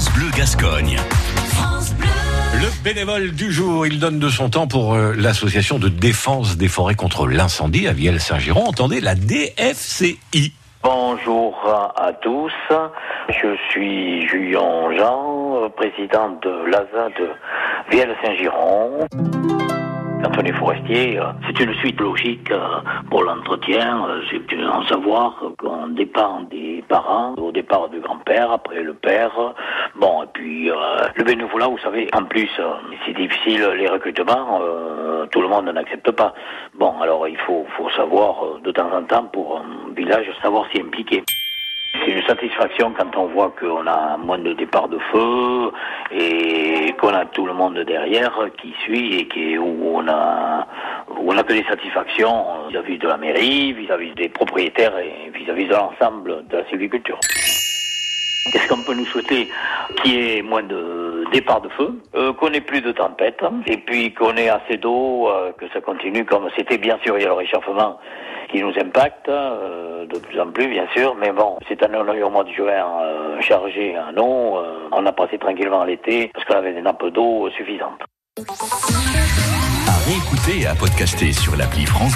France Bleu Gascogne. Le bénévole du jour, il donne de son temps pour euh, l'association de défense des forêts contre l'incendie à Vielle-Saint-Giron. Entendez la DFCI. Bonjour à tous, je suis Julien Jean, président de l'ASA de Vielle-Saint-Giron. Quand on est forestier, euh, c'est une suite logique euh, pour l'entretien. C'est en savoir qu'on dépend des parents, au départ du grand-père, après le père. Bon, et puis euh, le bénévolat, vous savez, en plus, euh, c'est difficile, les recrutements, euh, tout le monde n'accepte pas. Bon, alors il faut, faut savoir de temps en temps pour un village, savoir s'y impliquer. C'est une satisfaction quand on voit qu'on a moins de départ de feu et qu'on a tout le monde derrière qui suit et qui, où on a, où on a que des satisfactions vis-à-vis de la mairie, vis-à-vis des propriétaires et vis-à-vis l'ensemble de la sylviculture. Qu'est-ce qu'on peut nous souhaiter Qu'il y ait moins de départ de feu, euh, qu'on ait plus de tempêtes, et puis qu'on ait assez d'eau, euh, que ça continue comme c'était. Bien sûr, il y a le réchauffement qui nous impacte euh, de plus en plus, bien sûr, mais bon, cette année, on au mois de juin chargé en eau. on a passé tranquillement l'été parce qu'on avait des nappes d'eau suffisantes. À réécouter et à podcaster sur l'appli France.